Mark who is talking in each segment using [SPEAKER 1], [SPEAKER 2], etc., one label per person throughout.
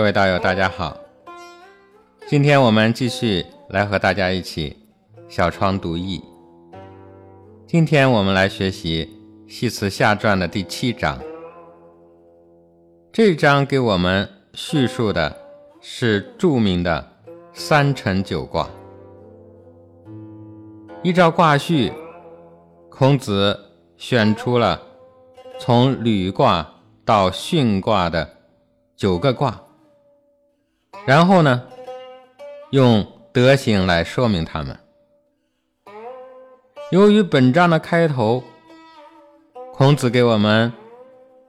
[SPEAKER 1] 各位道友，大家好。今天我们继续来和大家一起小窗读易。今天我们来学习《系辞下传》的第七章。这章给我们叙述的是著名的三辰九卦。依照卦序，孔子选出了从履卦到巽卦的九个卦。然后呢，用德行来说明他们。由于本章的开头，孔子给我们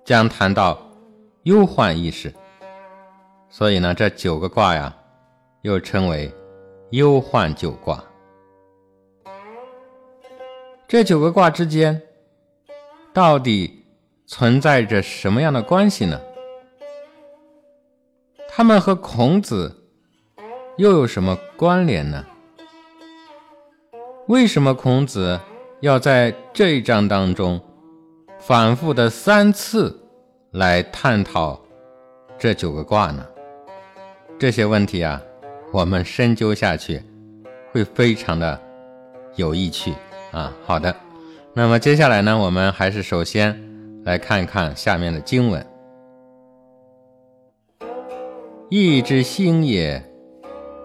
[SPEAKER 1] 将谈到忧患意识，所以呢，这九个卦呀，又称为忧患九卦。这九个卦之间，到底存在着什么样的关系呢？他们和孔子又有什么关联呢？为什么孔子要在这一章当中反复的三次来探讨这九个卦呢？这些问题啊，我们深究下去会非常的有意趣啊。好的，那么接下来呢，我们还是首先来看一看下面的经文。义之兴也，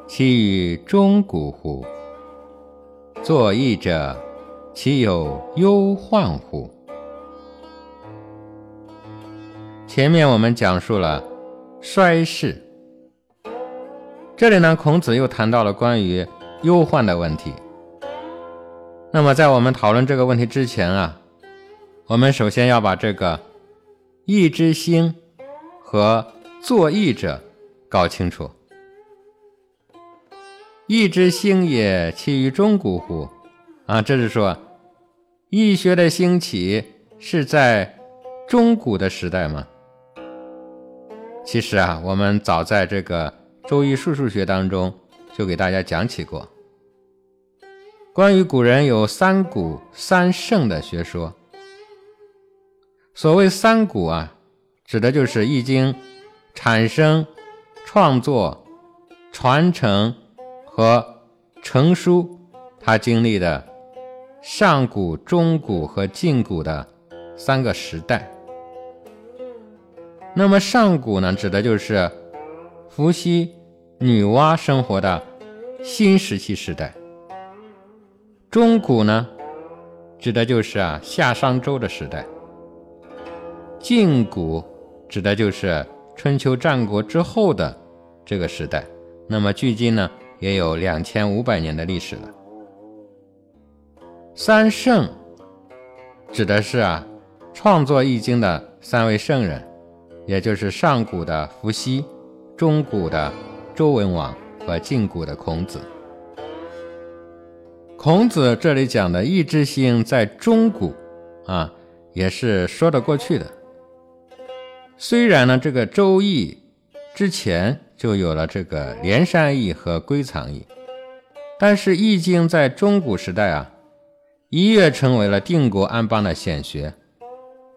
[SPEAKER 1] 其于钟鼓乎？作义者，其有忧患乎？前面我们讲述了衰世，这里呢，孔子又谈到了关于忧患的问题。那么，在我们讨论这个问题之前啊，我们首先要把这个义之兴和作义者。搞清楚，义之兴也，其于中古乎？啊，这是说，易学的兴起是在中古的时代吗？其实啊，我们早在这个《周易数数学》当中就给大家讲起过，关于古人有三古三圣的学说。所谓三古啊，指的就是《易经》产生。创作、传承和成书，他经历的上古、中古和近古的三个时代。那么上古呢，指的就是伏羲、女娲生活的新石器时代；中古呢，指的就是啊夏商周的时代；近古指的就是。春秋战国之后的这个时代，那么距今呢也有两千五百年的历史了。三圣指的是啊，创作易经的三位圣人，也就是上古的伏羲、中古的周文王和近古的孔子。孔子这里讲的易之星在中古啊，也是说得过去的。虽然呢，这个《周易》之前就有了这个连山易和归藏易，但是《易经》在中古时代啊，一跃成为了定国安邦的显学，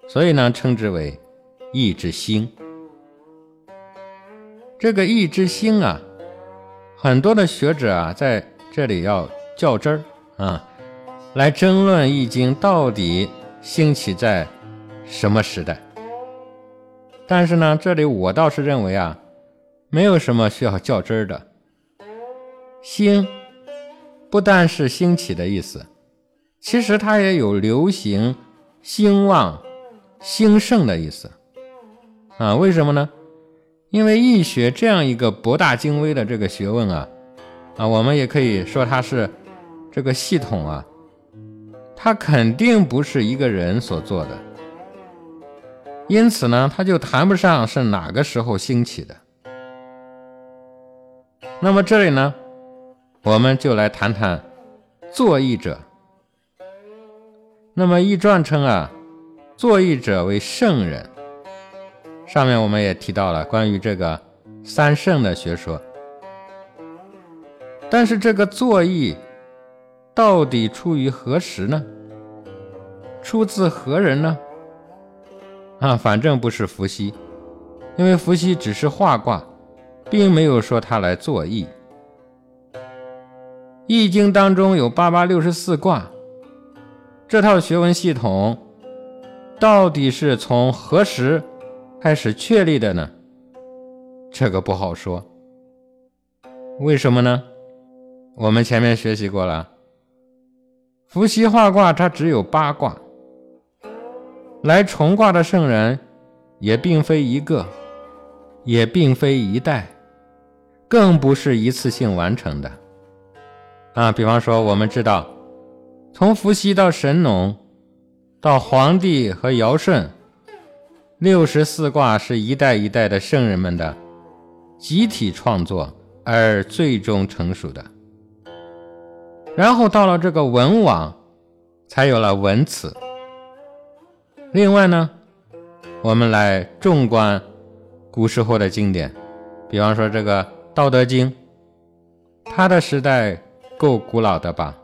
[SPEAKER 1] 所以呢，称之为“易之星”。这个“易之星”啊，很多的学者啊，在这里要较真儿啊，来争论《易经》到底兴起在什么时代。但是呢，这里我倒是认为啊，没有什么需要较真儿的。兴不但是兴起的意思，其实它也有流行、兴旺、兴盛的意思啊。为什么呢？因为易学这样一个博大精微的这个学问啊，啊，我们也可以说它是这个系统啊，它肯定不是一个人所做的。因此呢，他就谈不上是哪个时候兴起的。那么这里呢，我们就来谈谈作义者。那么《易传》称啊，作义者为圣人。上面我们也提到了关于这个三圣的学说。但是这个作义到底出于何时呢？出自何人呢？啊，反正不是伏羲，因为伏羲只是画卦，并没有说他来作易。易经当中有八八六十四卦，这套学问系统到底是从何时开始确立的呢？这个不好说。为什么呢？我们前面学习过了，伏羲画卦它只有八卦，来重卦的圣人也并非一个，也并非一代，更不是一次性完成的。啊，比方说，我们知道，从伏羲到神农，到黄帝和尧舜，六十四卦是一代一代的圣人们的集体创作而最终成熟的。然后到了这个文王，才有了文辞。另外呢，我们来纵观古时候的经典，比方说这个《道德经》，它的时代够古老的吧？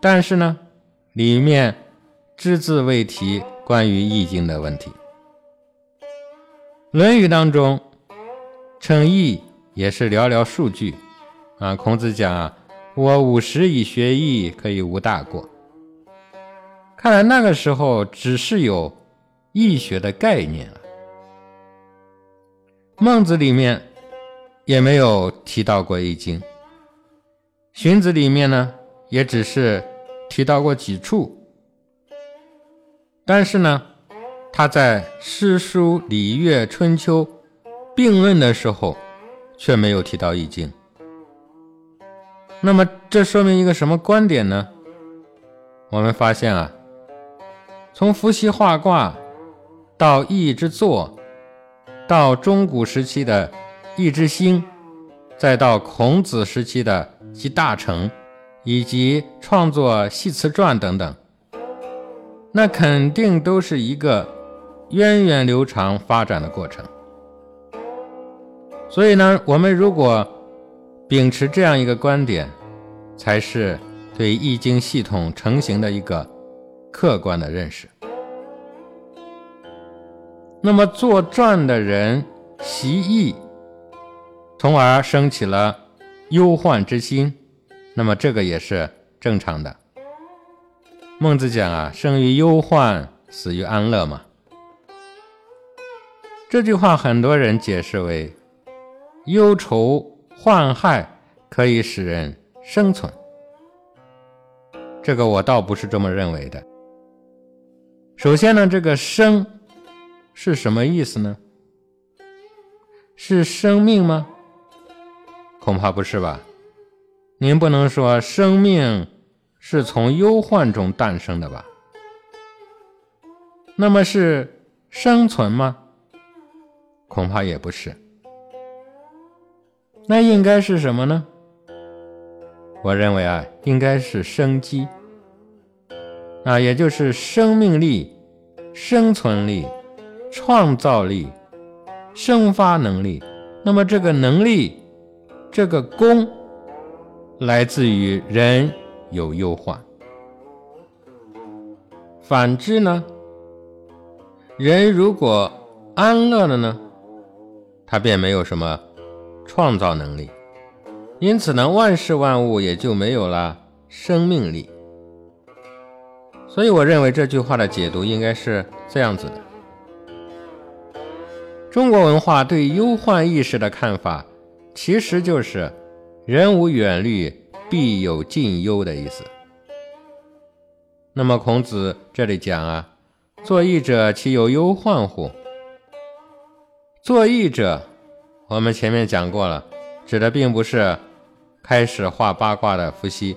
[SPEAKER 1] 但是呢，里面只字未提关于易经的问题。《论语》当中称易也是寥寥数句啊。孔子讲啊。我五十以学艺，可以无大过。看来那个时候只是有易学的概念了。孟子里面也没有提到过易经，荀子里面呢也只是提到过几处。但是呢，他在诗书礼乐春秋并论的时候，却没有提到易经。那么这说明一个什么观点呢？我们发现啊，从伏羲画卦到易之作，到中古时期的易之兴，再到孔子时期的集大成，以及创作系辞传等等，那肯定都是一个源远流长发展的过程。所以呢，我们如果秉持这样一个观点，才是对易经系统成型的一个客观的认识。那么做传的人习易，从而生起了忧患之心，那么这个也是正常的。孟子讲啊，生于忧患，死于安乐嘛。这句话很多人解释为忧愁患害可以使人。生存，这个我倒不是这么认为的。首先呢，这个“生”是什么意思呢？是生命吗？恐怕不是吧。您不能说生命是从忧患中诞生的吧？那么是生存吗？恐怕也不是。那应该是什么呢？我认为啊，应该是生机啊，也就是生命力、生存力、创造力、生发能力。那么这个能力、这个功，来自于人有忧患。反之呢，人如果安乐了呢，他便没有什么创造能力。因此呢，万事万物也就没有了生命力。所以，我认为这句话的解读应该是这样子的：中国文化对忧患意识的看法，其实就是“人无远虑，必有近忧”的意思。那么，孔子这里讲啊，“作义者，其有忧患乎？”作义者，我们前面讲过了。指的并不是开始画八卦的伏羲，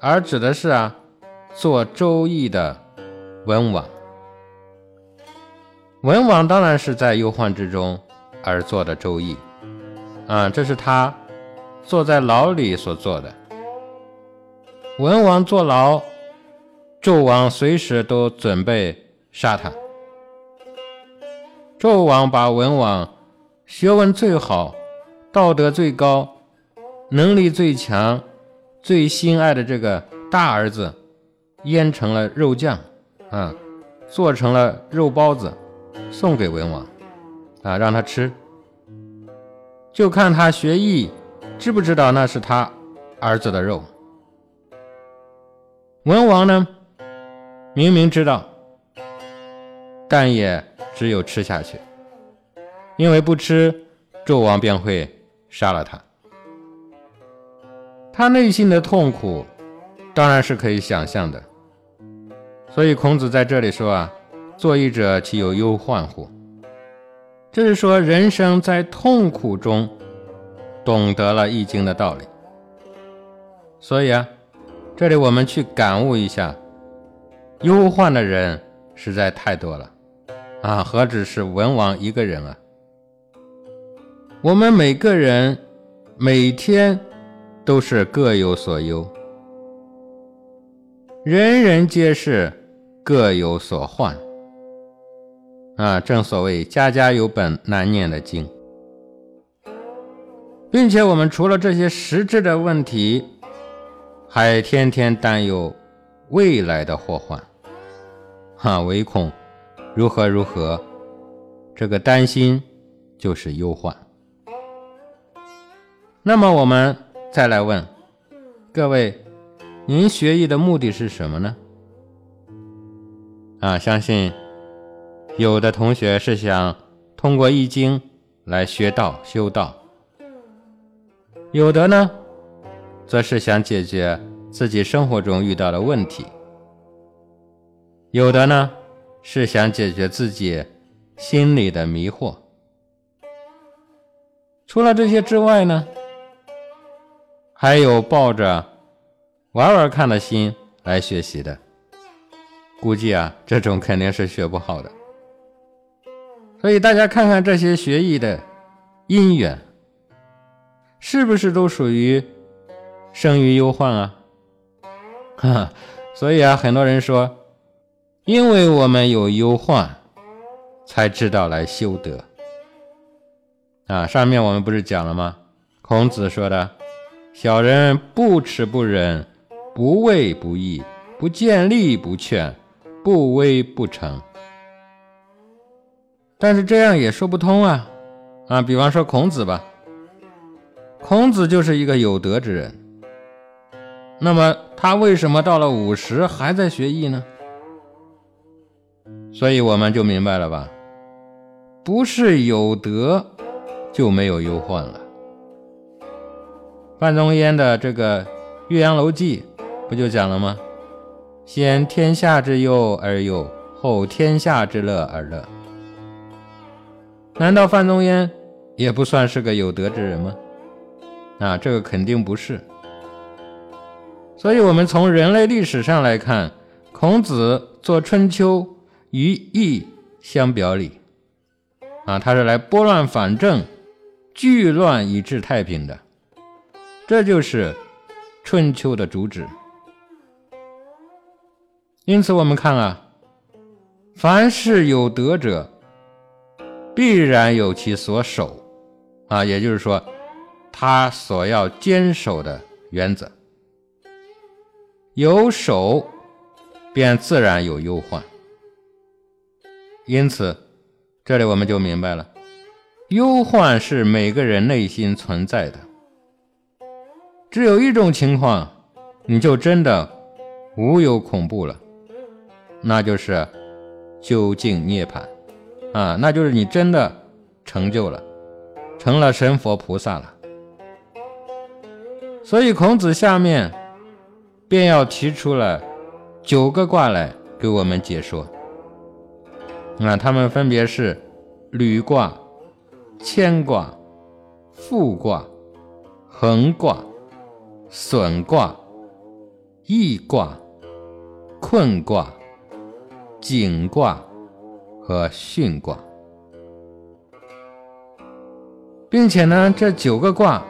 [SPEAKER 1] 而指的是啊，做《周易》的文王。文王当然是在忧患之中而做的《周易》，啊，这是他坐在牢里所做的。文王坐牢，纣王随时都准备杀他。纣王把文王学问最好。道德最高、能力最强、最心爱的这个大儿子，腌成了肉酱，啊，做成了肉包子，送给文王，啊，让他吃。就看他学艺知不知道那是他儿子的肉。文王呢，明明知道，但也只有吃下去，因为不吃，纣王便会杀了他。他内心的痛苦，当然是可以想象的。所以孔子在这里说啊：“作义者岂有忧患乎？”这是说人生在痛苦中，懂得了易经的道理。所以啊，这里我们去感悟一下，忧患的人实在太多了啊！何止是文王一个人啊？我们每个人每天都是各有所忧，人人皆是。各有所患，啊，正所谓家家有本难念的经，并且我们除了这些实质的问题，还天天担忧未来的祸患，哈，唯恐如何如何，这个担心就是忧患。那么我们再来问各位，您学艺的目的是什么呢？啊，相信有的同学是想通过易经来学道修道，有的呢，则是想解决自己生活中遇到的问题，有的呢是想解决自己心里的迷惑。除了这些之外呢，还有抱着玩玩看的心来学习的。估计啊，这种肯定是学不好的。所以大家看看这些学艺的因缘，是不是都属于生于忧患啊？哈，所以啊，很多人说，因为我们有忧患，才知道来修德。啊，上面我们不是讲了吗？孔子说的：“小人不耻不仁，不畏不义，不见利不劝。”不威不成，但是这样也说不通啊！啊，比方说孔子吧，孔子就是一个有德之人，那么他为什么到了五十还在学艺呢？所以我们就明白了吧？不是有德就没有忧患了。范仲淹的这个《岳阳楼记》不就讲了吗？先天下之忧而忧，后天下之乐而乐。难道范仲淹也不算是个有德之人吗？啊，这个肯定不是。所以，我们从人类历史上来看，孔子做《春秋》与义相表里，啊，他是来拨乱反正、聚乱以治太平的，这就是《春秋》的主旨。因此，我们看啊，凡是有德者，必然有其所守，啊，也就是说，他所要坚守的原则，有守，便自然有忧患。因此，这里我们就明白了，忧患是每个人内心存在的。只有一种情况，你就真的无有恐怖了。那就是究竟涅槃啊，那就是你真的成就了，成了神佛菩萨了。所以孔子下面便要提出了九个卦来给我们解说。那他们分别是履卦、牵卦、复卦、横卦、损卦、易卦、困卦。景卦和巽卦，并且呢，这九个卦，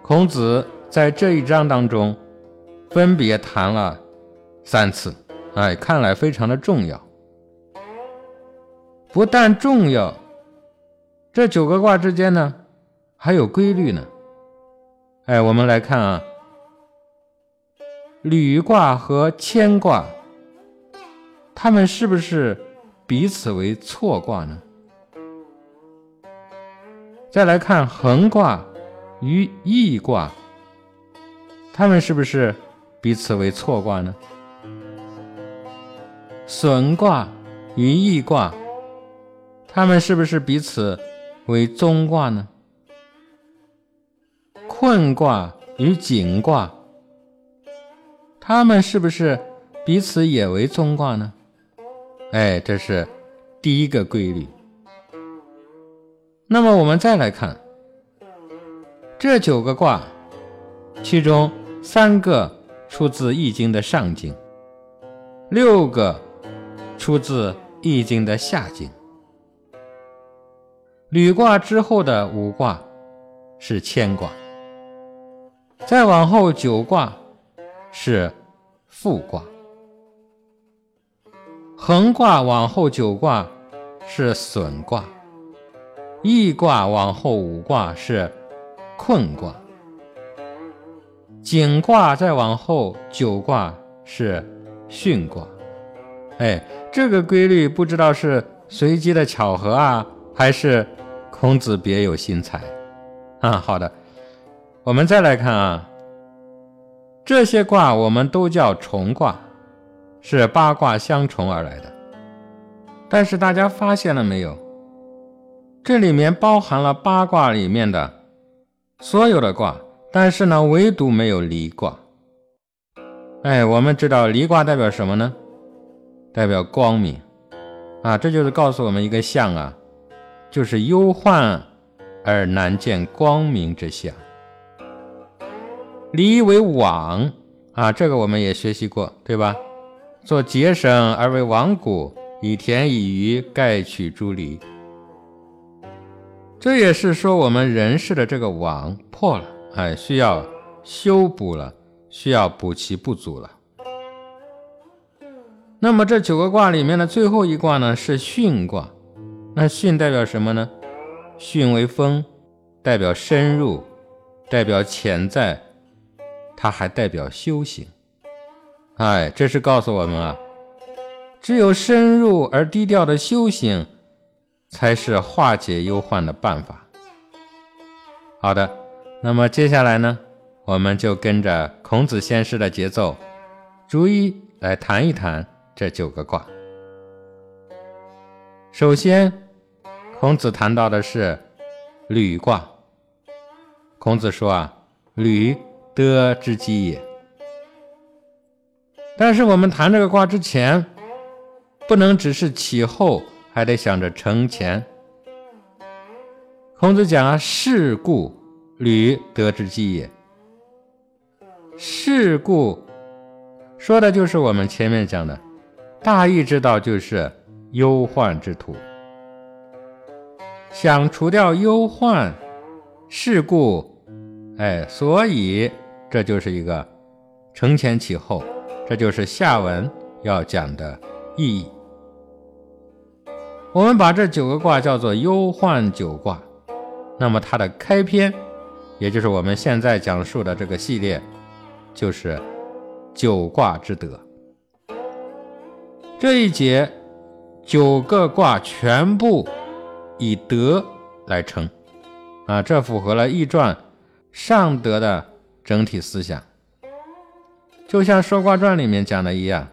[SPEAKER 1] 孔子在这一章当中分别谈了三次，哎，看来非常的重要。不但重要，这九个卦之间呢还有规律呢。哎，我们来看啊，履卦和牵卦。他们是不是彼此为错卦呢？再来看横卦与义卦，他们是不是彼此为错卦呢？损卦与义卦，他们是不是彼此为中卦呢？困卦与井卦，他们是不是彼此也为中卦呢？哎，这是第一个规律。那么我们再来看这九个卦，其中三个出自《易经》的上经，六个出自《易经》的下经。履卦之后的五卦是乾卦，再往后九卦是复卦，横卦往后九卦是损卦。易卦往后五卦是困卦，井卦再往后九卦是巽卦。哎，这个规律不知道是随机的巧合啊，还是孔子别有心裁啊？好的，我们再来看啊，这些卦我们都叫重卦，是八卦相重而来的。但是大家发现了没有？这里面包含了八卦里面的所有的卦，但是呢，唯独没有离卦。哎，我们知道离卦代表什么呢？代表光明啊！这就是告诉我们一个象啊，就是忧患而难见光明之象。离为网啊，这个我们也学习过，对吧？做节省而为罔谷，以田以渔，盖取诸离。这也是说我们人世的这个网破了，哎，需要修补了，需要补其不足了。那么这九个卦里面的最后一卦呢是巽卦，那巽代表什么呢？巽为风，代表深入，代表潜在，它还代表修行。哎，这是告诉我们啊，只有深入而低调的修行。才是化解忧患的办法。好的，那么接下来呢，我们就跟着孔子先师的节奏，逐一来谈一谈这九个卦。首先，孔子谈到的是履卦。孔子说啊，履德之基也。但是我们谈这个卦之前，不能只是起后。还得想着承前。孔子讲啊，事故履得之基也。事故说的就是我们前面讲的，大义之道就是忧患之途。想除掉忧患，事故，哎，所以这就是一个承前启后，这就是下文要讲的意义。我们把这九个卦叫做忧患九卦，那么它的开篇，也就是我们现在讲述的这个系列，就是九卦之德。这一节九个卦全部以德来称，啊，这符合了《易传》上德的整体思想，就像《说卦传》里面讲的一样。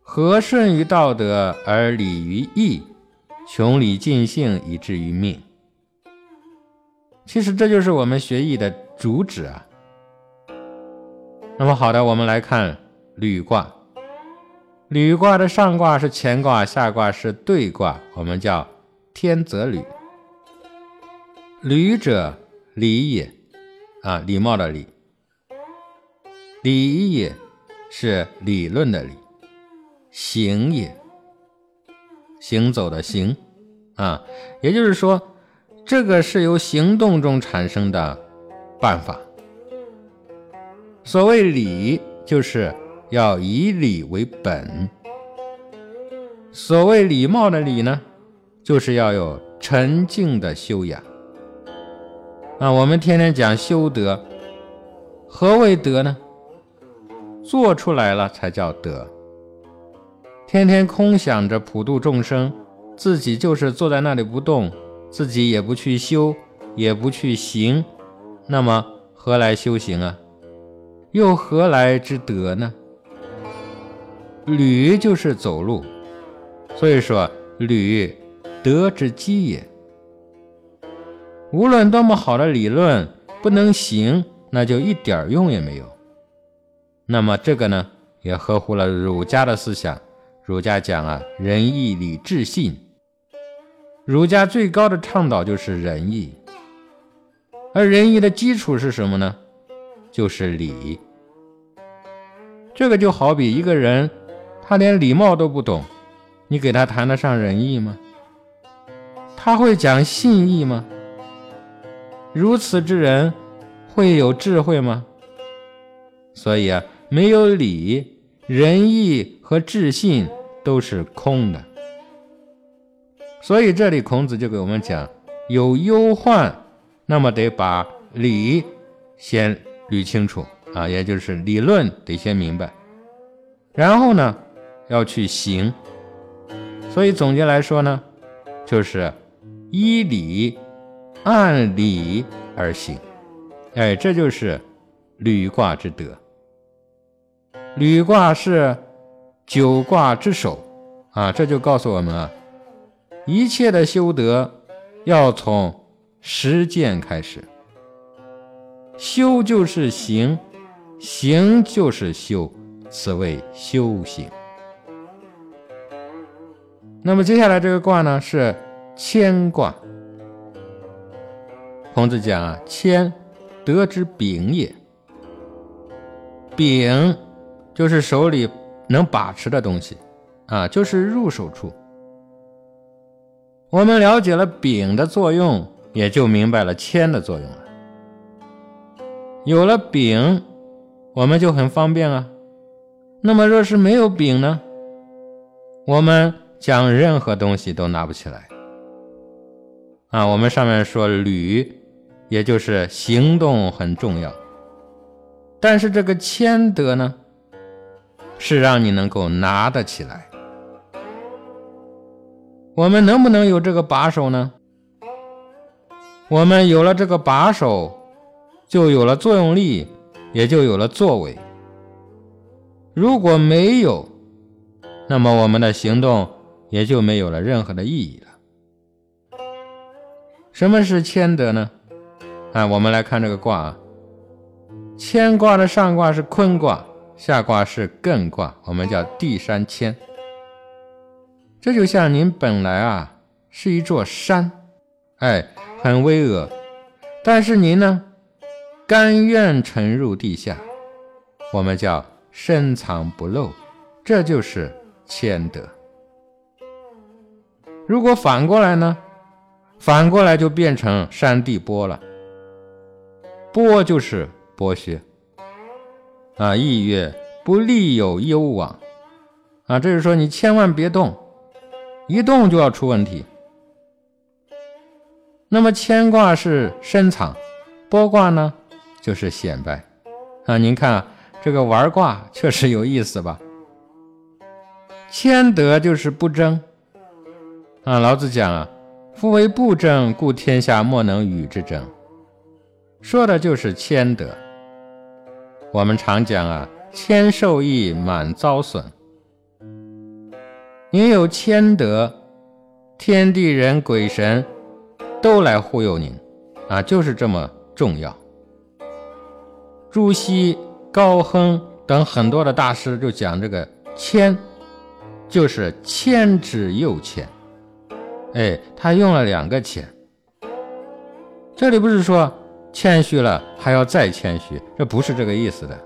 [SPEAKER 1] 和顺于道德而礼于义，穷理尽性以至于命。其实这就是我们学艺的主旨啊。那么好的，我们来看履卦。履卦的上卦是乾卦，下卦是兑卦，我们叫天泽履。履者礼也，啊，礼貌的礼。礼也是理论的理。行也，行走的行，啊，也就是说，这个是由行动中产生的办法。所谓礼，就是要以礼为本。所谓礼貌的礼呢，就是要有沉静的修养。啊，我们天天讲修德，何为德呢？做出来了才叫德。天天空想着普度众生，自己就是坐在那里不动，自己也不去修，也不去行，那么何来修行啊？又何来之德呢？履就是走路，所以说履德之基也。无论多么好的理论，不能行，那就一点用也没有。那么这个呢，也合乎了儒家的思想。儒家讲啊，仁义礼智信。儒家最高的倡导就是仁义，而仁义的基础是什么呢？就是礼。这个就好比一个人，他连礼貌都不懂，你给他谈得上仁义吗？他会讲信义吗？如此之人会有智慧吗？所以啊，没有礼、仁义和智信都是空的。所以这里孔子就给我们讲，有忧患，那么得把理先捋清楚啊，也就是理论得先明白，然后呢要去行。所以总结来说呢，就是依理按理而行，哎，这就是履卦之德。履卦是九卦之首啊，这就告诉我们啊。一切的修德要从实践开始，修就是行，行就是修，此谓修行。那么接下来这个卦呢是谦卦。孔子讲啊，谦，德之丙也。丙就是手里能把持的东西啊，就是入手处。我们了解了柄的作用，也就明白了铅的作用了。有了柄，我们就很方便啊。那么若是没有柄呢？我们将任何东西都拿不起来啊。我们上面说履，也就是行动很重要。但是这个谦德呢，是让你能够拿得起来。我们能不能有这个把手呢？我们有了这个把手，就有了作用力，也就有了作为。如果没有，那么我们的行动也就没有了任何的意义了。什么是谦德呢？啊，我们来看这个卦啊，谦卦的上卦是坤卦，下卦是艮卦，我们叫地山谦。这就像您本来啊是一座山，哎，很巍峨，但是您呢，甘愿沉入地下，我们叫深藏不露，这就是谦德。如果反过来呢，反过来就变成山地剥了，剥就是剥削啊，意曰不利有攸往啊，这是说你千万别动。一动就要出问题。那么乾卦是深藏，剥卦呢就是显摆啊。您看啊这个玩卦确实有意思吧？谦德就是不争啊。老子讲啊，夫为不争，故天下莫能与之争，说的就是谦德。我们常讲啊，谦受益，满遭损。您有谦德，天地人鬼神都来忽悠您，啊，就是这么重要。朱熹、高亨等很多的大师就讲这个谦，就是谦之又谦。哎，他用了两个谦，这里不是说谦虚了还要再谦虚，这不是这个意思的。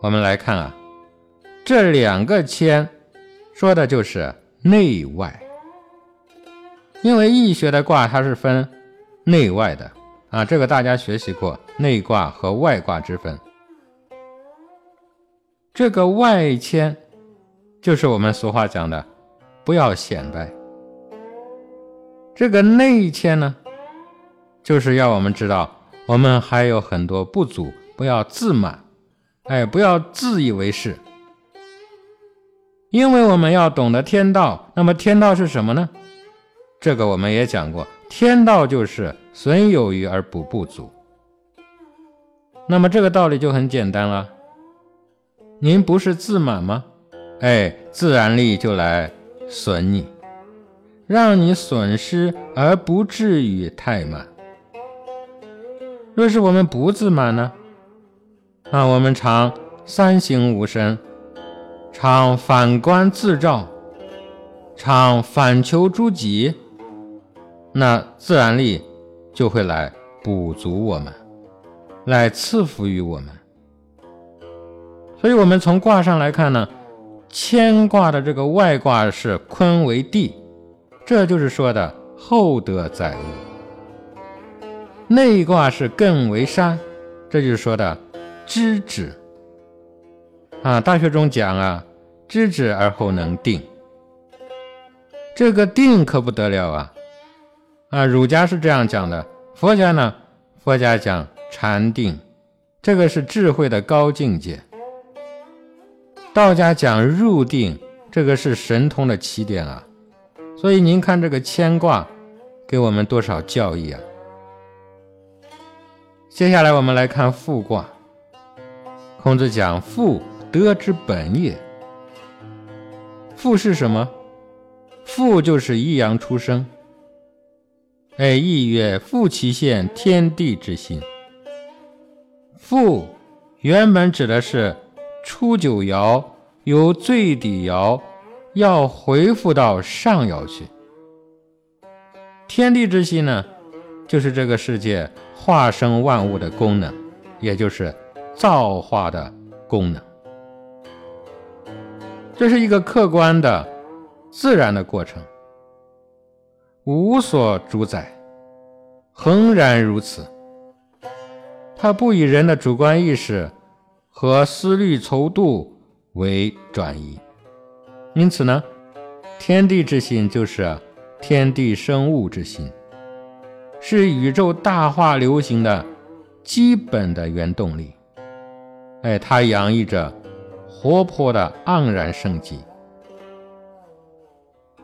[SPEAKER 1] 我们来看啊，这两个谦。说的就是内外，因为易学的卦它是分内外的啊，这个大家学习过内卦和外卦之分。这个外谦，就是我们俗话讲的不要显摆；这个内谦呢，就是要我们知道我们还有很多不足，不要自满，哎，不要自以为是。因为我们要懂得天道，那么天道是什么呢？这个我们也讲过，天道就是损有余而补不足。那么这个道理就很简单了。您不是自满吗？哎，自然力就来损你，让你损失而不至于太满。若是我们不自满呢？那，我们常三省吾身，常反观自照，常反求诸己，那自然力就会来补足我们，来赐福于我们。所以，我们从卦上来看呢，乾卦的这个外卦是坤为地，这就是说的厚德载物；内卦是艮为山，这就是说的知止。啊，大学中讲啊，知止而后能定。这个定可不得了啊！啊，儒家是这样讲的，佛家呢，佛家讲禅定，这个是智慧的高境界。道家讲入定，这个是神通的起点啊，所以您看这个牵卦，给我们多少教义啊？接下来我们来看复卦。孔子讲复，德之本也。复是什么？复就是一阳出生。哎，意曰复其现天地之心。复原本指的是。初九爻由最底爻要回复到上爻去。天地之心呢，就是这个世界化生万物的功能，也就是造化的功能。这是一个客观的、自然的过程，无所主宰，恒然如此。它不以人的主观意识。和思虑筹度为转移，因此呢，天地之心就是天地生物之心，是宇宙大化流行的基本的原动力。哎，它洋溢着活泼的盎然生机。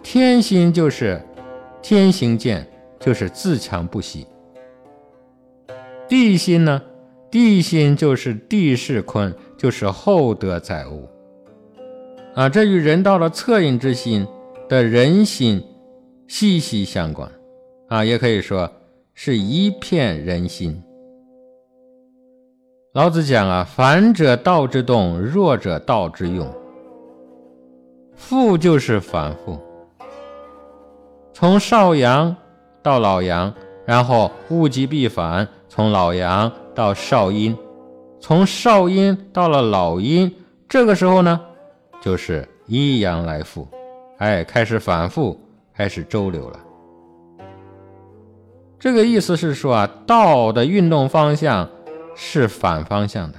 [SPEAKER 1] 天心就是天行健，就是自强不息。地心呢？地心就是地势坤，就是厚德载物啊！这与人道的恻隐之心的人心息息相关啊，也可以说是一片人心。老子讲啊：“反者道之动，弱者道之用。”复就是反复，从少阳到老阳，然后物极必反，从老阳。到少阴，从少阴到了老阴，这个时候呢，就是一阳来复，哎，开始反复，开始周流了。这个意思是说啊，道的运动方向是反方向的，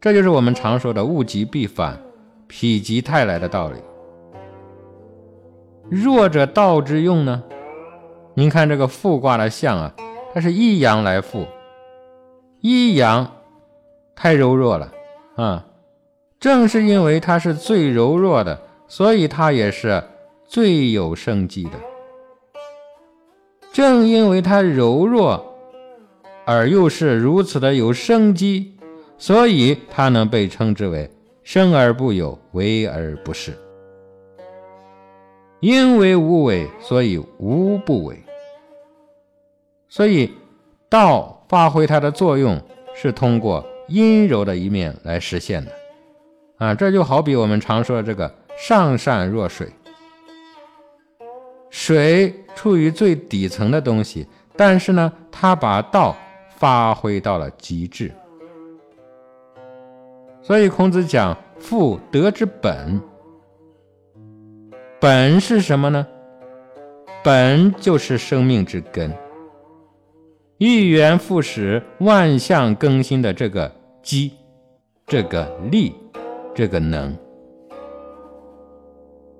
[SPEAKER 1] 这就是我们常说的物极必反，否极泰来的道理。弱者道之用呢？您看这个复卦的象啊，它是一阳来复。一阳太柔弱了啊！正是因为它是最柔弱的，所以它也是最有生机的。正因为它柔弱，而又是如此的有生机，所以它能被称之为生而不有，为而不恃。因为无为，所以无不为。所以道。发挥它的作用是通过阴柔的一面来实现的，啊，这就好比我们常说的这个上善若水，水处于最底层的东西，但是呢，它把道发挥到了极致。所以孔子讲“复德之本”，本是什么呢？本就是生命之根。一元复始、万象更新的这个机、这个力、这个能，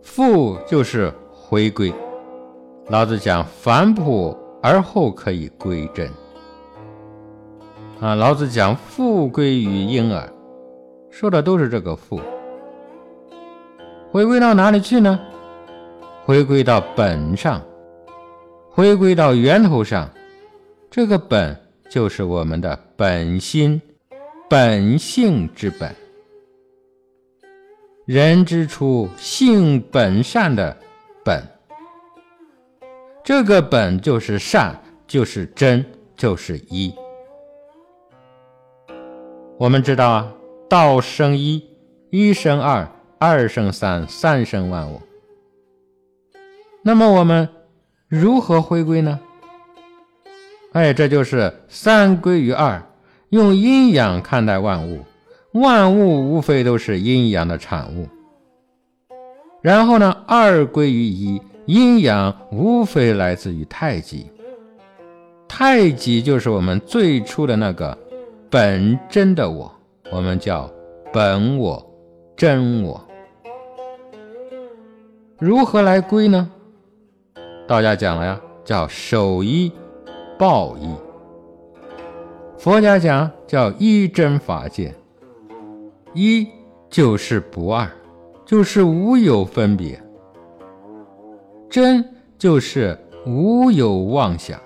[SPEAKER 1] 复就是回归。老子讲返璞而后可以归真。啊，老子讲复归于婴儿，说的都是这个复。回归到哪里去呢？回归到本上，回归到源头上，这个本就是我们的本心、本性之本。人之初，性本善的，这个本就是善，就是真，就是一。我们知道啊，道生一，一生二，二生三，三生万物。那么我们如何回归呢？哎，这就是三归于二，用阴阳看待万物，万物无非都是阴阳的产物。然后呢，二归于一，阴阳无非来自于太极，太极就是我们最初的那个。本真的我，我们叫本我、真我。如何来归呢？道家讲了呀，叫守一、抱一。佛家讲叫一真法界，一就是不二，就是无有分别；真就是无有妄想。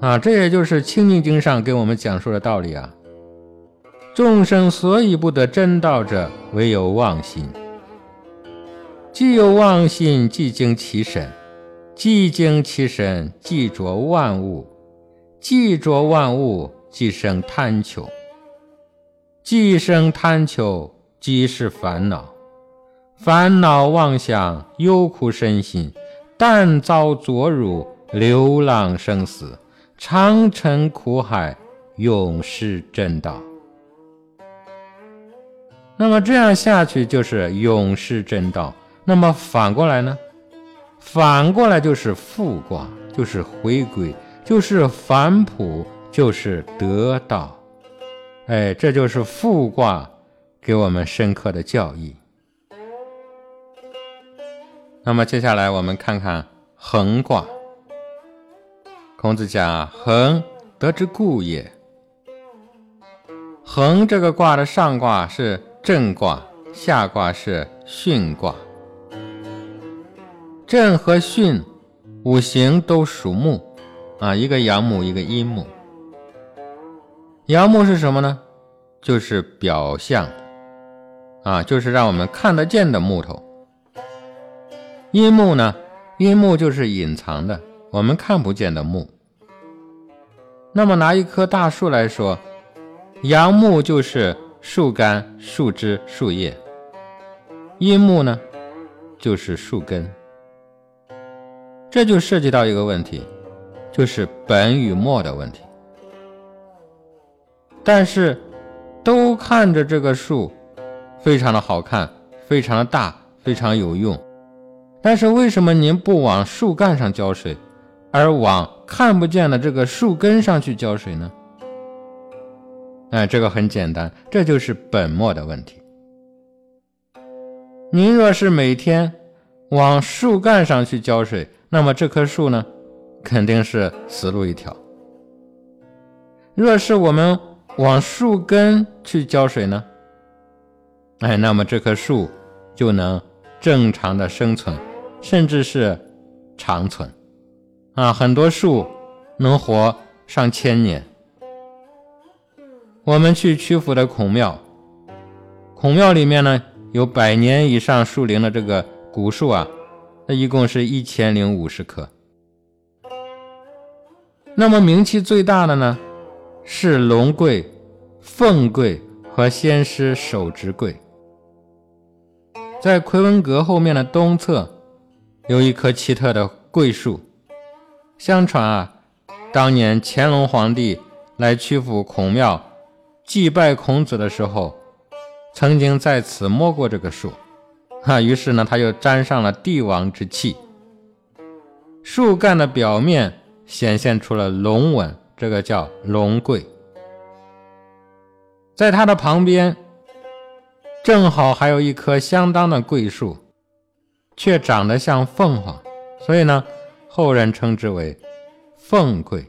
[SPEAKER 1] 啊，这也就是《清净经》上给我们讲述的道理啊。众生所以不得真道者，唯有妄心。既有妄心，即经其神；既经其神，即着万物；既着万物，即生贪求；既生贪求，即是烦恼。烦恼妄想，忧苦身心，但遭浊辱，流浪生死。长沉苦海，永失真道。那么这样下去就是永失真道。那么反过来呢？反过来就是复卦，就是回归，就是返璞，就是得道。哎，这就是复卦给我们深刻的教义。那么接下来我们看看横卦。孔子讲：“恒得之故也。恒这个卦的上卦是震卦，下卦是巽卦。震和巽五行都属木，啊，一个阳木，一个阴木。阳木是什么呢？就是表象，啊，就是让我们看得见的木头。阴木呢？阴木就是隐藏的，我们看不见的木。”那么拿一棵大树来说，阳木就是树干、树枝、树叶；阴木呢，就是树根。这就涉及到一个问题，就是本与末的问题。但是，都看着这个树非常的好看，非常的大，非常有用。但是为什么您不往树干上浇水？而往看不见的这个树根上去浇水呢？哎，这个很简单，这就是本末的问题。您若是每天往树干上去浇水，那么这棵树呢，肯定是死路一条。若是我们往树根去浇水呢，哎，那么这棵树就能正常的生存，甚至是长存。啊，很多树能活上千年。我们去曲阜的孔庙，孔庙里面呢有百年以上树龄的这个古树啊，那一共是一千零五十棵。那么名气最大的呢是龙桂、凤桂和仙师手植桂。在奎文阁后面的东侧有一棵奇特的桂树。相传啊，当年乾隆皇帝来曲阜孔庙祭拜孔子的时候，曾经在此摸过这个树，哈，于是呢，他又沾上了帝王之气。树干的表面显现出了龙纹，这个叫龙桂。在它的旁边，正好还有一棵相当的桂树，却长得像凤凰，所以呢。后人称之为凤桂，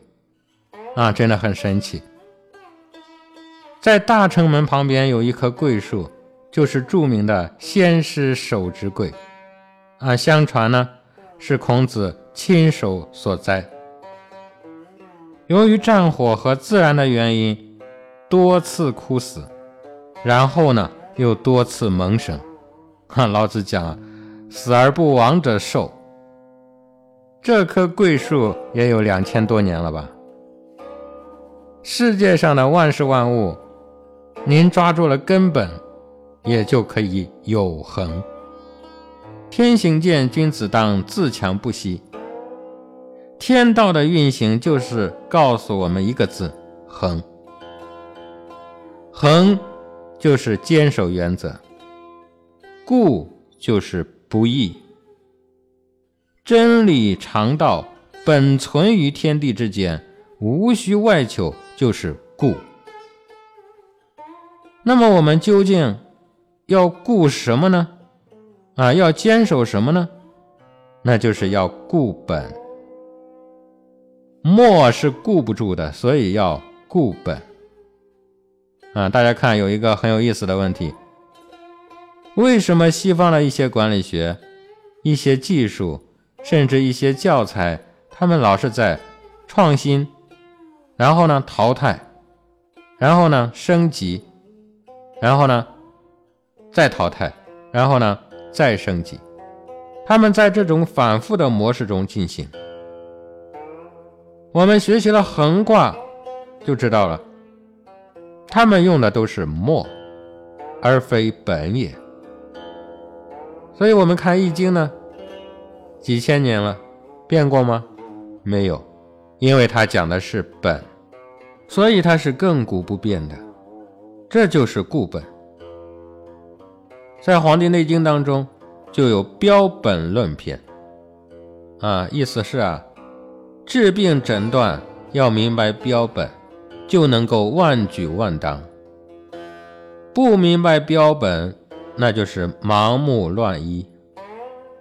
[SPEAKER 1] 啊，真的很神奇。在大城门旁边有一棵桂树，就是著名的仙师手植桂，啊，相传呢，是孔子亲手所栽。由于战火和自然的原因，多次枯死，然后呢又多次萌生。哈，老子讲啊，死而不亡者寿。这棵桂树也有两千多年了吧？世界上的万事万物，您抓住了根本，也就可以有恒。天行健，君子当自强不息。天道的运行就是告诉我们一个字：恒。恒就是坚守原则，固就是不易。真理常道本存于天地之间，无需外求，就是固。那么我们究竟要固什么呢？啊，要坚守什么呢？那就是要固本。墨是固不住的，所以要固本。啊，大家看，有一个很有意思的问题：为什么西方的一些管理学、一些技术，甚至一些教材，他们老是在创新，然后呢淘汰，然后呢升级，然后呢再淘汰，然后呢？再升级，他们在这种反复的模式中进行。我们学习了横卦，就知道了，他们用的都是墨，而非本也。所以，我们看《易经》呢，几千年了，变过吗？没有，因为它讲的是本，所以它是亘古不变的。这就是固本。在《黄帝内经》当中，就有标本论篇，啊，意思是啊，治病诊断要明白标本，就能够万举万当；不明白标本，那就是盲目乱医，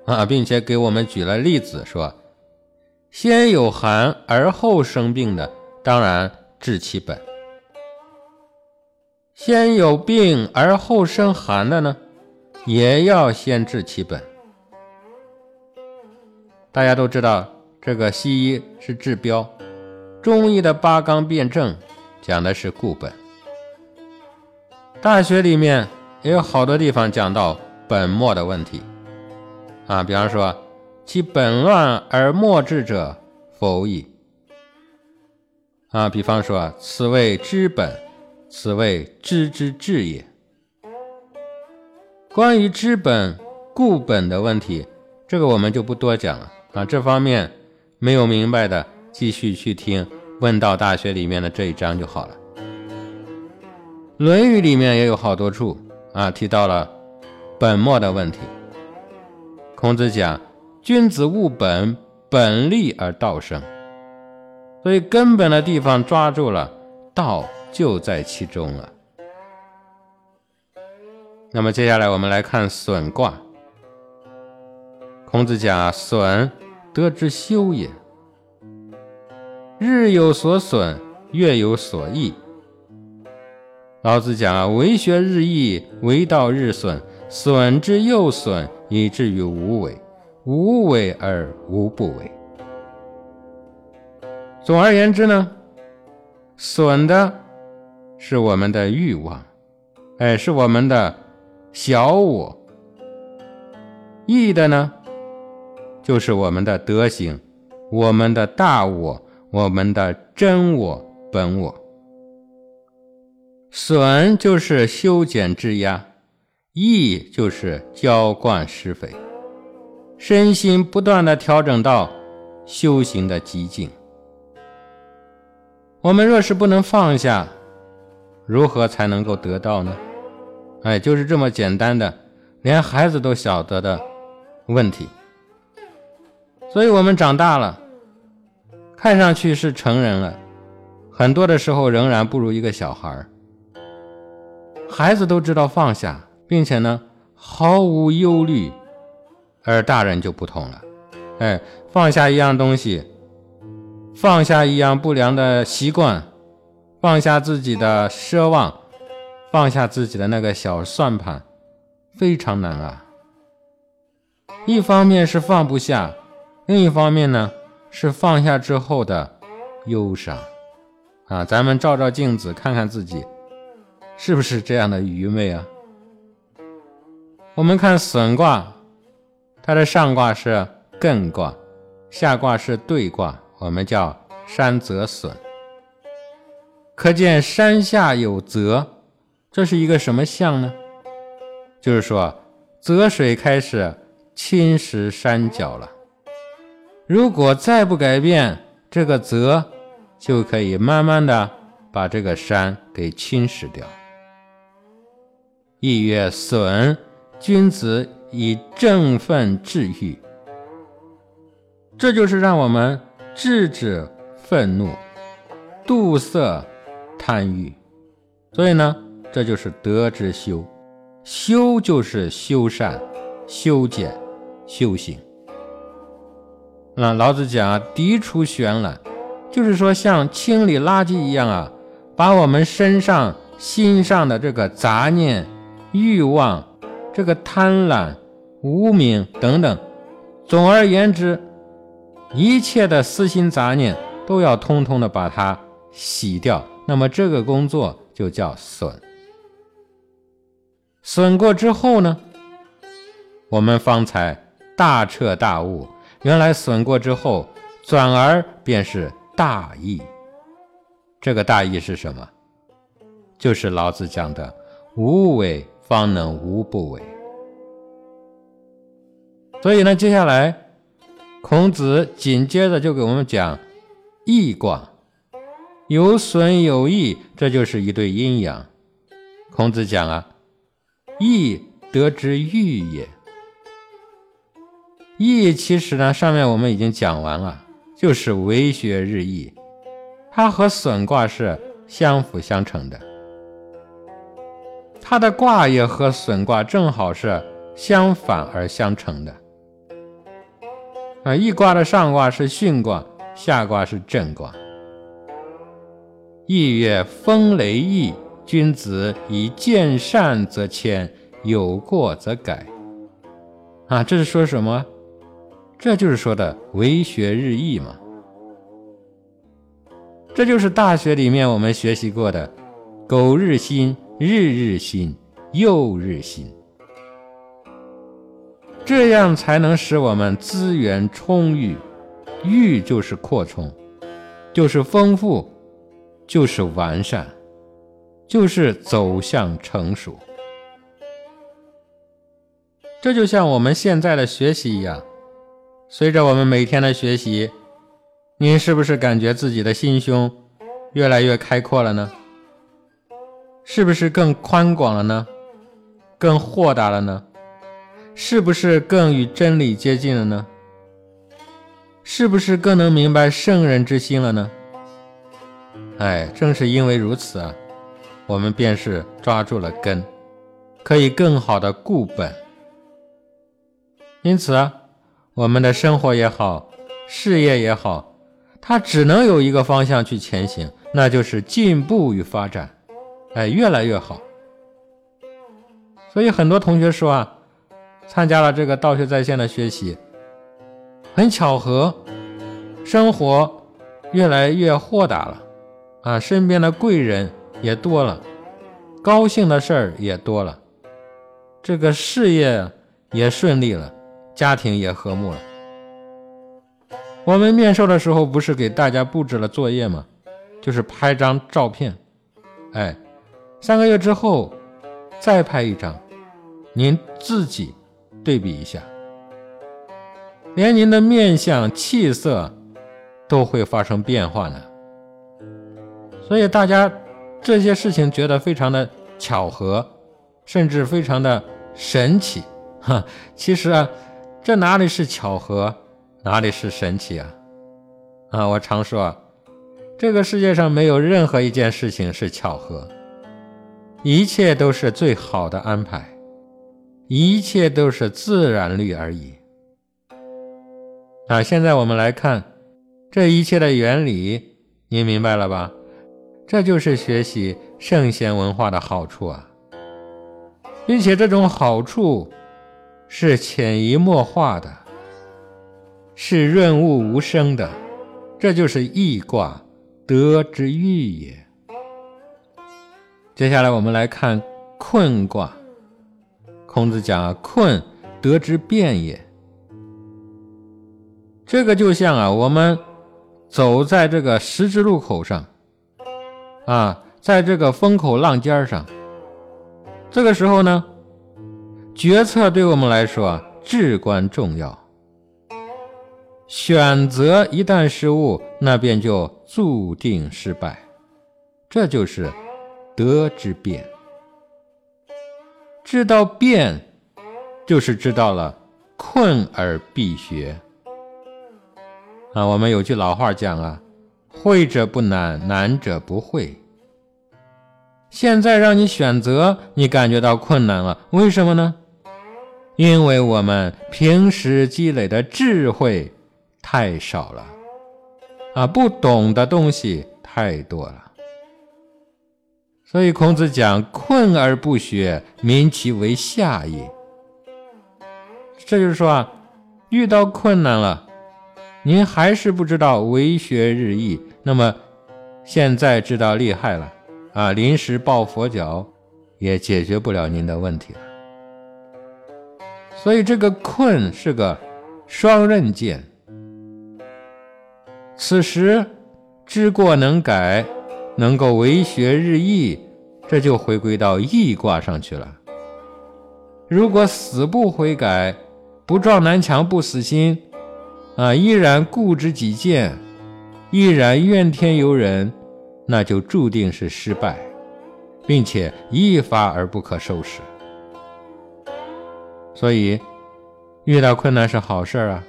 [SPEAKER 1] 啊，并且给我们举了例子，说先有寒而后生病的，当然治其本；先有病而后生寒的呢？也要先治其本。大家都知道，这个西医是治标，中医的八纲辩证讲的是固本。大学里面也有好多地方讲到本末的问题啊，比方说，其本乱而末治者否矣。啊，比方说，此谓知本，此谓知之至也。关于知本固本的问题，这个我们就不多讲了啊。这方面没有明白的，继续去听《问道大学》里面的这一章就好了。《论语》里面也有好多处啊，提到了本末的问题。孔子讲：“君子务本，本立而道生。”所以根本的地方抓住了，道就在其中了。那么接下来我们来看损卦。孔子讲：“损，得之修也。日有所损，月有所益。”老子讲啊：“为学日益，为道日损，损之又损，以至于无为。无为而无不为。”总而言之呢，损的是我们的欲望，哎，是我们的。小我，义的呢，就是我们的德行，我们的大我，我们的真我本我。损就是修剪枝丫，益就是浇灌施肥，身心不断的调整到修行的极境。我们若是不能放下，如何才能够得到呢？哎，就是这么简单的，连孩子都晓得的问题。所以，我们长大了，看上去是成人了，很多的时候仍然不如一个小孩儿。孩子都知道放下，并且呢毫无忧虑，而大人就不同了。哎，放下一样东西，放下一样不良的习惯，放下自己的奢望。放下自己的那个小算盘，非常难啊。一方面是放不下，另一方面呢，是放下之后的忧伤啊。咱们照照镜子，看看自己是不是这样的愚昧啊？我们看损卦，它的上卦是艮卦，下卦是兑卦，我们叫山泽损。可见山下有泽，这是一个什么象呢？就是说，泽水开始侵蚀山脚了。如果再不改变，这个泽就可以慢慢的把这个山给侵蚀掉。亦曰损，君子以振奋治愈。这就是让我们制止愤怒，堵塞贪欲。所以呢，这就是德之修。修就是修善、修剪、修行。那老子讲啊涤除玄览，就是说像清理垃圾一样啊，把我们身上、心上的这个杂念、欲望、这个贪婪、无名等等，总而言之，一切的私心杂念都要通通的把它洗掉。那么这个工作就叫损。损过之后呢，我们方才大彻大悟。原来损过之后，转而便是大义。这个大义是什么？就是老子讲的“无为方能无不为”。所以呢，接下来孔子紧接着就给我们讲易卦，有损有益，这就是一对阴阳。孔子讲啊，易得之欲也。义其实呢，上面我们已经讲完了，就是为学日益，它和损卦是相辅相成的，它的卦也和损卦正好是相反而相成的。啊，易卦的上卦是巽卦，下卦是震卦。易曰：风雷易，君子以见善则迁，有过则改。啊，这是说什么？这就是说的为学日益嘛，这就是大学里面我们学习过的“苟日新，日日新，又日新”，这样才能使我们资源充裕，裕就是扩充，就是丰富，就是完善，就是走向成熟。这就像我们现在的学习一样。随着我们每天的学习，您是不是感觉自己的心胸越来越开阔了呢？是不是更宽广了呢？更豁达了呢？是不是更与真理接近了呢？是不是更能明白圣人之心了呢？哎，正是因为如此啊，我们便是抓住了根，可以更好的固本。因此啊。我们的生活也好，事业也好，它只能有一个方向去前行，那就是进步与发展，哎，越来越好。所以很多同学说啊，参加了这个道学在线的学习，很巧合，生活越来越豁达了，啊，身边的贵人也多了，高兴的事儿也多了，这个事业也顺利了。家庭也和睦了。我们面授的时候不是给大家布置了作业吗？就是拍张照片，哎，三个月之后再拍一张，您自己对比一下，连您的面相、气色都会发生变化呢。所以大家这些事情觉得非常的巧合，甚至非常的神奇，哈，其实啊。这哪里是巧合，哪里是神奇啊？啊，我常说，这个世界上没有任何一件事情是巧合，一切都是最好的安排，一切都是自然律而已。啊，现在我们来看这一切的原理，您明白了吧？这就是学习圣贤文化的好处啊，并且这种好处。是潜移默化的，是润物无声的，这就是易卦得之欲也。接下来我们来看困卦。孔子讲啊，困得之变也。这个就像啊，我们走在这个十字路口上，啊，在这个风口浪尖上，这个时候呢，决策对我们来说至关重要。选择一旦失误，那便就注定失败。这就是得之变。知道变，就是知道了困而必学。啊，我们有句老话讲啊，“会者不难，难者不会。”现在让你选择，你感觉到困难了，为什么呢？因为我们平时积累的智慧太少了，啊，不懂的东西太多了。所以孔子讲：“困而不学，民其为下也。”这就是说啊，遇到困难了。您还是不知道为学日益，那么现在知道厉害了啊！临时抱佛脚也解决不了您的问题了。所以这个困是个双刃剑。此时知过能改，能够为学日益，这就回归到易卦上去了。如果死不悔改，不撞南墙不死心。啊，依然固执己见，依然怨天尤人，那就注定是失败，并且一发而不可收拾。所以，遇到困难是好事啊！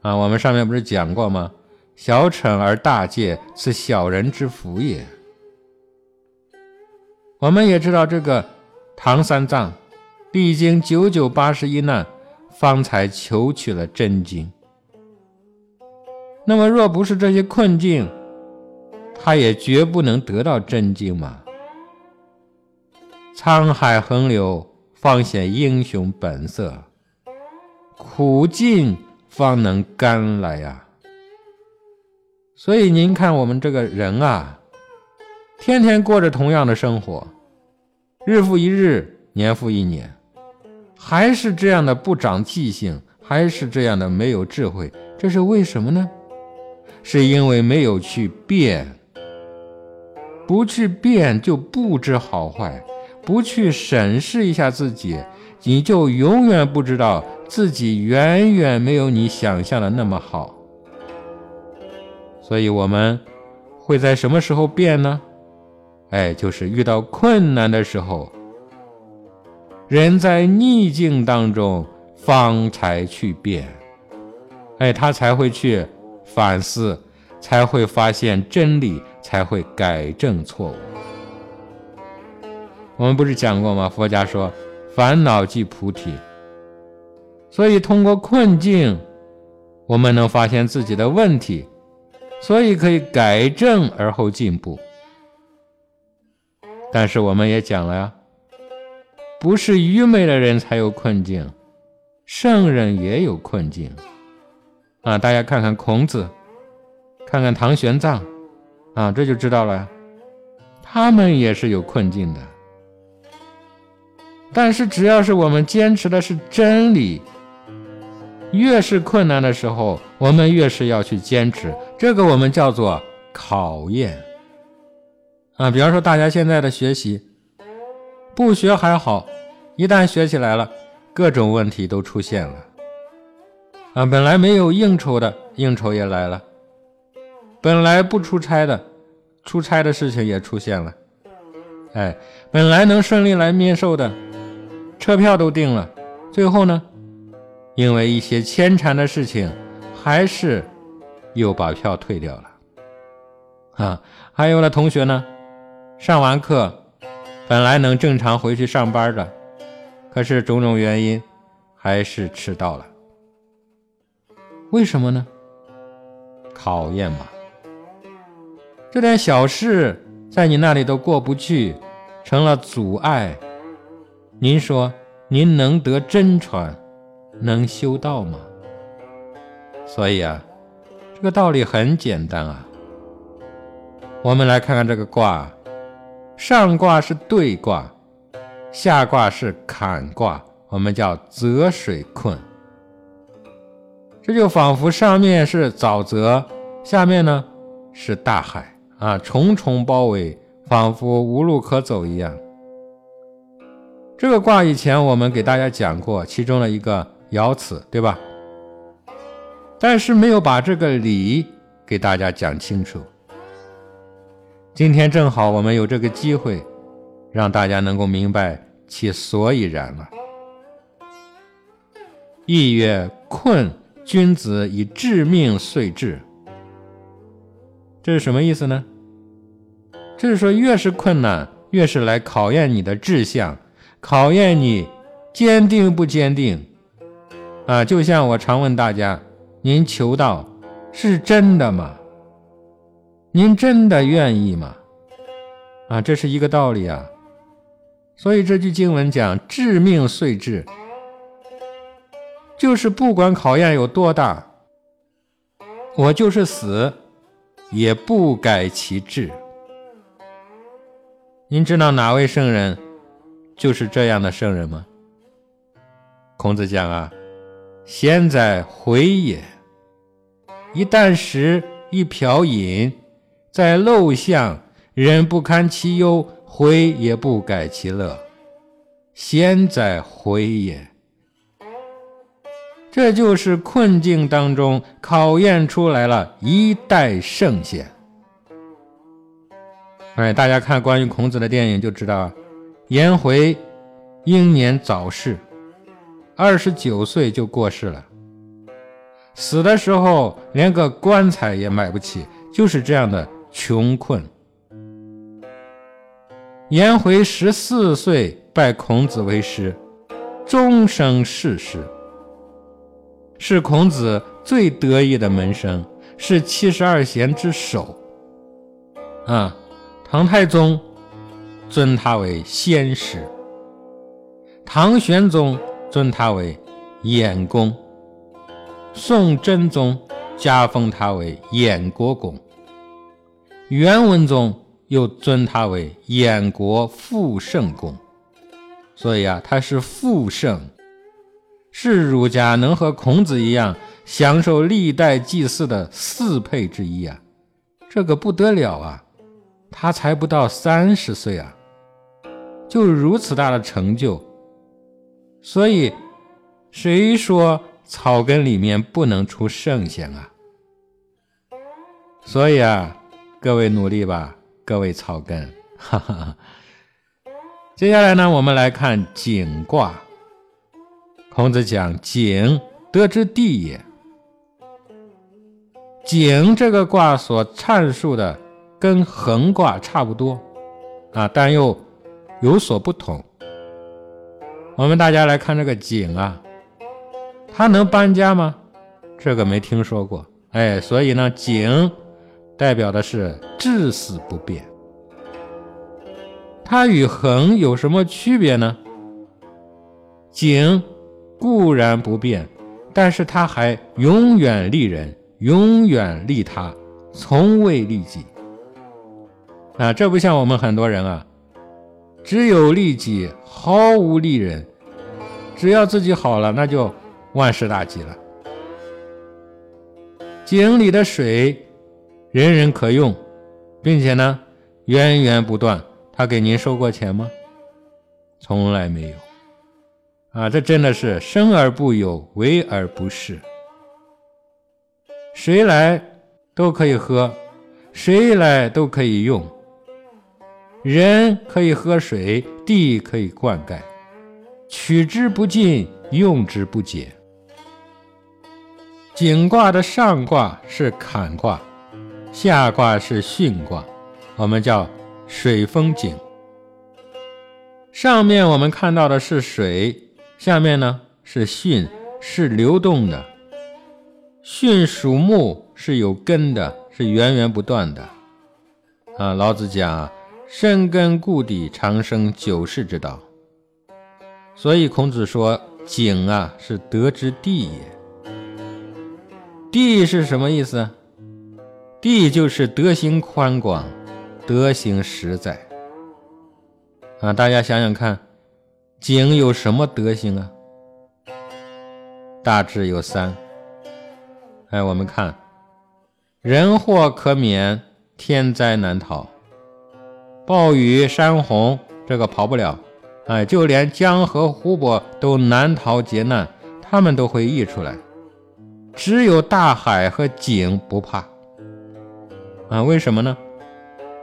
[SPEAKER 1] 啊，我们上面不是讲过吗？小惩而大戒，是小人之福也。我们也知道，这个唐三藏历经九九八十一难，方才求取了真经。那么，若不是这些困境，他也绝不能得到真经嘛。沧海横流，方显英雄本色；苦尽方能甘来呀。所以，您看我们这个人啊，天天过着同样的生活，日复一日，年复一年，还是这样的不长记性，还是这样的没有智慧，这是为什么呢？是因为没有去变，不去变就不知好坏，不去审视一下自己，你就永远不知道自己远远没有你想象的那么好。所以，我们会在什么时候变呢？哎，就是遇到困难的时候，人在逆境当中方才去变，哎，他才会去。反思，才会发现真理，才会改正错误。我们不是讲过吗？佛家说，烦恼即菩提。所以通过困境，我们能发现自己的问题，所以可以改正而后进步。但是我们也讲了呀，不是愚昧的人才有困境，圣人也有困境。啊，大家看看孔子，看看唐玄奘，啊，这就知道了，他们也是有困境的。但是只要是我们坚持的是真理，越是困难的时候，我们越是要去坚持。这个我们叫做考验。啊，比方说大家现在的学习，不学还好，一旦学起来了，各种问题都出现了。啊，本来没有应酬的应酬也来了，本来不出差的，出差的事情也出现了，哎，本来能顺利来面授的，车票都订了，最后呢，因为一些牵缠的事情，还是又把票退掉了。啊，还有的同学呢，上完课，本来能正常回去上班的，可是种种原因，还是迟到了。为什么呢？考验嘛，这点小事在你那里都过不去，成了阻碍。您说，您能得真传，能修道吗？所以啊，这个道理很简单啊。我们来看看这个卦，上卦是兑卦，下卦是坎卦，我们叫泽水困。这就仿佛上面是沼泽，下面呢是大海啊，重重包围，仿佛无路可走一样。这个卦以前我们给大家讲过其中的一个爻辞，对吧？但是没有把这个理给大家讲清楚。今天正好我们有这个机会，让大家能够明白其所以然了。意曰：困君子以致命遂至。这是什么意思呢？这是说越是困难，越是来考验你的志向。考验你坚定不坚定啊！就像我常问大家：您求道是真的吗？您真的愿意吗？啊，这是一个道理啊。所以这句经文讲“致命遂至”，就是不管考验有多大，我就是死也不改其志。您知道哪位圣人？就是这样的圣人吗？孔子讲啊，贤哉回也！一箪食，一瓢饮，在陋巷，人不堪其忧，回也不改其乐。贤哉回也！这就是困境当中考验出来了一代圣贤。哎，大家看关于孔子的电影就知道。颜回英年早逝，二十九岁就过世了。死的时候连个棺材也买不起，就是这样的穷困。颜回十四岁拜孔子为师，终生世师，是孔子最得意的门生，是七十二贤之首。啊，唐太宗。尊他为先师，唐玄宗尊他为衍公，宋真宗加封他为衍国公，元文宗又尊他为衍国复圣公。所以啊，他是复圣，是儒家能和孔子一样享受历代祭祀的四配之一啊，这个不得了啊！他才不到三十岁啊。就如此大的成就，所以谁说草根里面不能出圣贤啊？所以啊，各位努力吧，各位草根。哈哈。接下来呢，我们来看井卦。孔子讲井得之地也。井这个卦所阐述的跟横卦差不多啊，但又。有所不同。我们大家来看这个井啊，它能搬家吗？这个没听说过。哎，所以呢，井代表的是至死不变。它与恒有什么区别呢？井固然不变，但是它还永远利人，永远利他，从未利己。啊，这不像我们很多人啊。只有利己，毫无利人。只要自己好了，那就万事大吉了。井里的水，人人可用，并且呢，源源不断。他给您收过钱吗？从来没有。啊，这真的是生而不有，为而不恃。谁来都可以喝，谁来都可以用。人可以喝水，地可以灌溉，取之不尽，用之不竭。井卦的上卦是坎卦，下卦是巽卦，我们叫水风井。上面我们看到的是水，下面呢是巽，是流动的。巽属木，是有根的，是源源不断的。啊，老子讲。深根固底，长生久世之道。所以孔子说：“井啊，是德之地也。”地是什么意思？地就是德行宽广，德行实在。啊，大家想想看，井有什么德行啊？大致有三。哎，我们看，人祸可免，天灾难逃。暴雨山洪，这个跑不了。哎，就连江河湖泊都难逃劫难，他们都会溢出来。只有大海和井不怕。啊，为什么呢？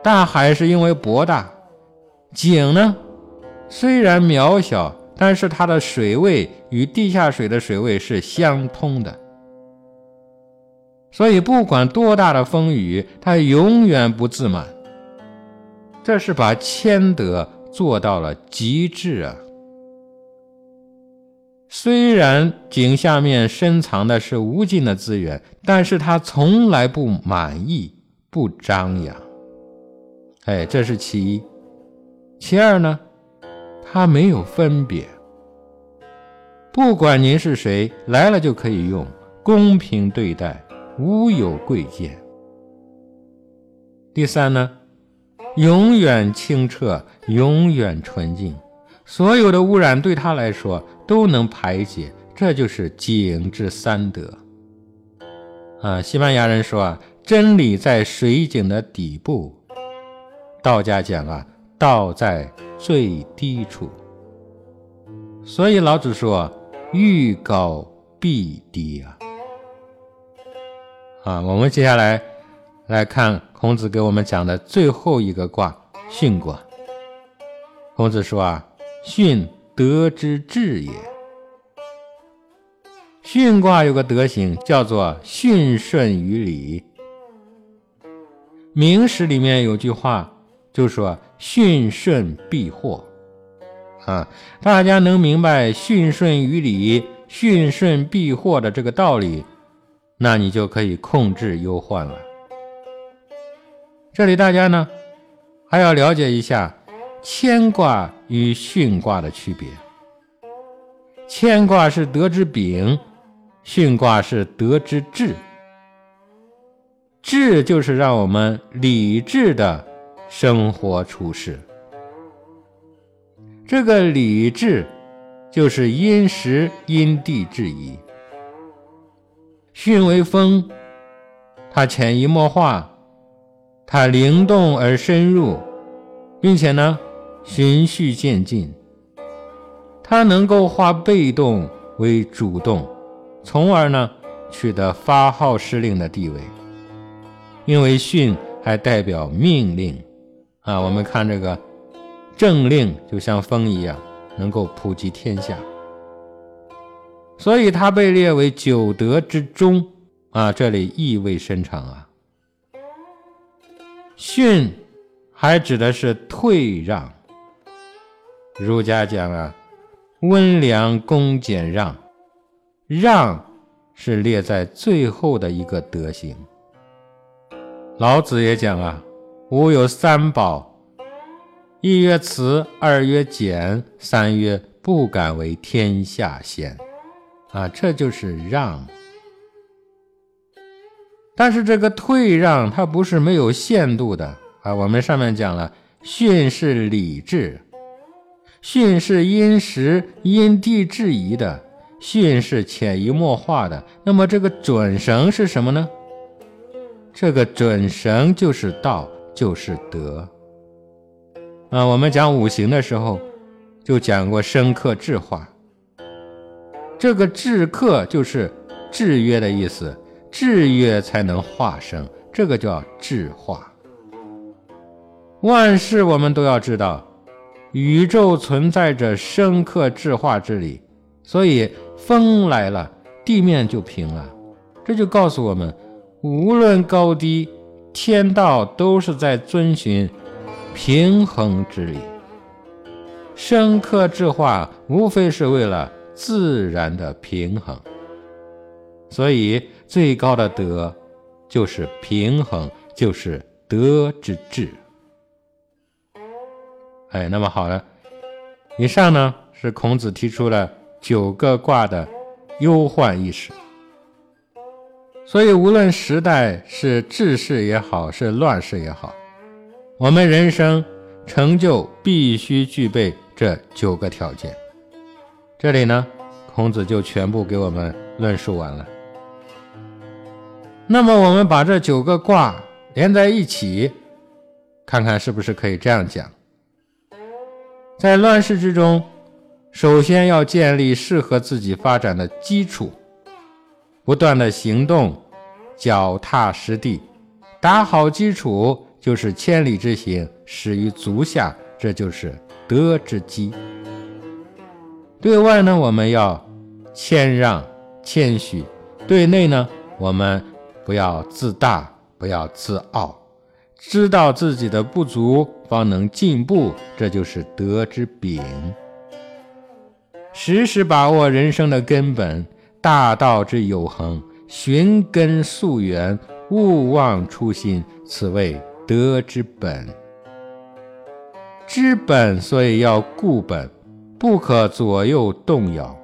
[SPEAKER 1] 大海是因为博大。井呢，虽然渺小，但是它的水位与地下水的水位是相通的，所以不管多大的风雨，它永远不自满。这是把谦德做到了极致啊！虽然井下面深藏的是无尽的资源，但是它从来不满意，不张扬。哎，这是其一。其二呢，它没有分别，不管您是谁来了就可以用，公平对待，无有贵贱。第三呢，永远清澈，永远纯净，所有的污染对他来说都能排解，这就是井之三德。啊，西班牙人说啊，真理在水井的底部，道家讲啊。道在最低处，所以老子说：“欲高必低啊！”啊，我们接下来来看孔子给我们讲的最后一个卦——巽卦。孔子说：“啊，巽德之至也。巽卦有个德行，叫做巽顺于理。明史里面有句话。”就说训顺必祸，啊，大家能明白训顺于理、训顺必祸的这个道理，那你就可以控制忧患了。这里大家呢还要了解一下牵卦与巽卦的区别。牵卦是德之丙，巽卦是德之智。智就是让我们理智的。生活处事，这个理智就是因时因地制宜。巽为风，它潜移默化，它灵动而深入，并且呢循序渐进，它能够化被动为主动，从而呢取得发号施令的地位。因为巽还代表命令。啊，我们看这个政令就像风一样，能够普及天下，所以它被列为九德之中啊。这里意味深长啊。训还指的是退让。儒家讲啊，温良恭俭让，让是列在最后的一个德行。老子也讲啊。吾有三宝：一曰慈，二曰俭，三曰不敢为天下先。啊，这就是让。但是这个退让，它不是没有限度的啊。我们上面讲了，训是理智，训是因时因地制宜的，训是潜移默化的。那么这个准绳是什么呢？这个准绳就是道。就是德啊！我们讲五行的时候，就讲过生克制化。这个制克就是制约的意思，制约才能化生，这个叫制化。万事我们都要知道，宇宙存在着生克制化之理，所以风来了，地面就平了。这就告诉我们，无论高低。天道都是在遵循平衡之理，生克制化无非是为了自然的平衡，所以最高的德就是平衡，就是德之治。哎，那么好了，以上呢是孔子提出了九个卦的忧患意识。所以，无论时代是治世也好，是乱世也好，我们人生成就必须具备这九个条件。这里呢，孔子就全部给我们论述完了。那么，我们把这九个卦连在一起，看看是不是可以这样讲：在乱世之中，首先要建立适合自己发展的基础。不断的行动，脚踏实地，打好基础，就是千里之行，始于足下，这就是德之基。对外呢，我们要谦让、谦虚；对内呢，我们不要自大，不要自傲，知道自己的不足，方能进步，这就是德之秉。时时把握人生的根本。大道之有恒，寻根溯源，勿忘初心，此谓德之本。知本，所以要固本，不可左右动摇，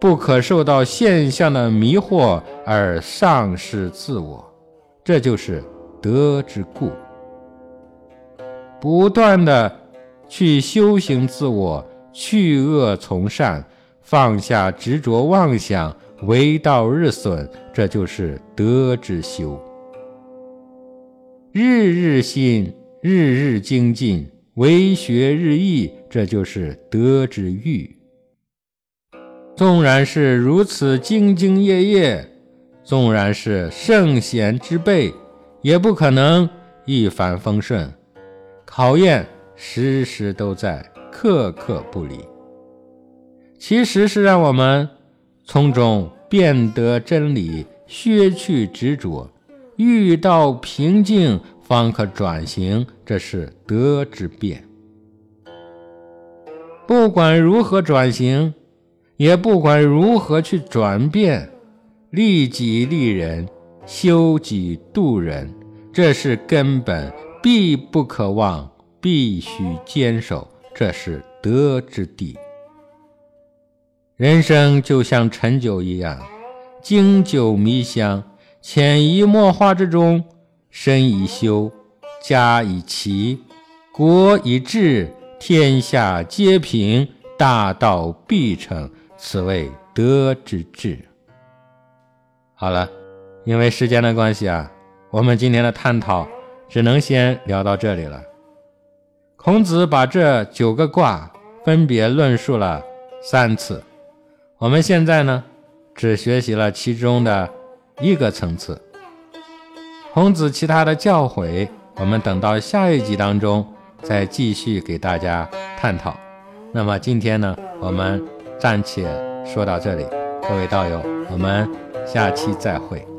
[SPEAKER 1] 不可受到现象的迷惑而丧失自我，这就是德之固。不断的去修行自我，去恶从善。放下执着妄想，为道日损，这就是德之修。日日新，日日精进，为学日益，这就是德之育。纵然是如此兢兢业业，纵然是圣贤之辈，也不可能一帆风顺，考验时时都在，刻刻不离。其实是让我们从中辨得真理，削去执着，遇到平静方可转型，这是德之变。不管如何转型，也不管如何去转变，利己利人，修己度人，这是根本，必不可忘，必须坚守，这是德之地。人生就像陈酒一样，经久弥香，潜移默化之中，身以修，家以齐，国以治，天下皆平，大道必成，此谓德之治。好了，因为时间的关系啊，我们今天的探讨只能先聊到这里了。孔子把这九个卦分别论述了三次。我们现在呢，只学习了其中的一个层次。孔子其他的教诲，我们等到下一集当中再继续给大家探讨。那么今天呢，我们暂且说到这里，各位道友，我们下期再会。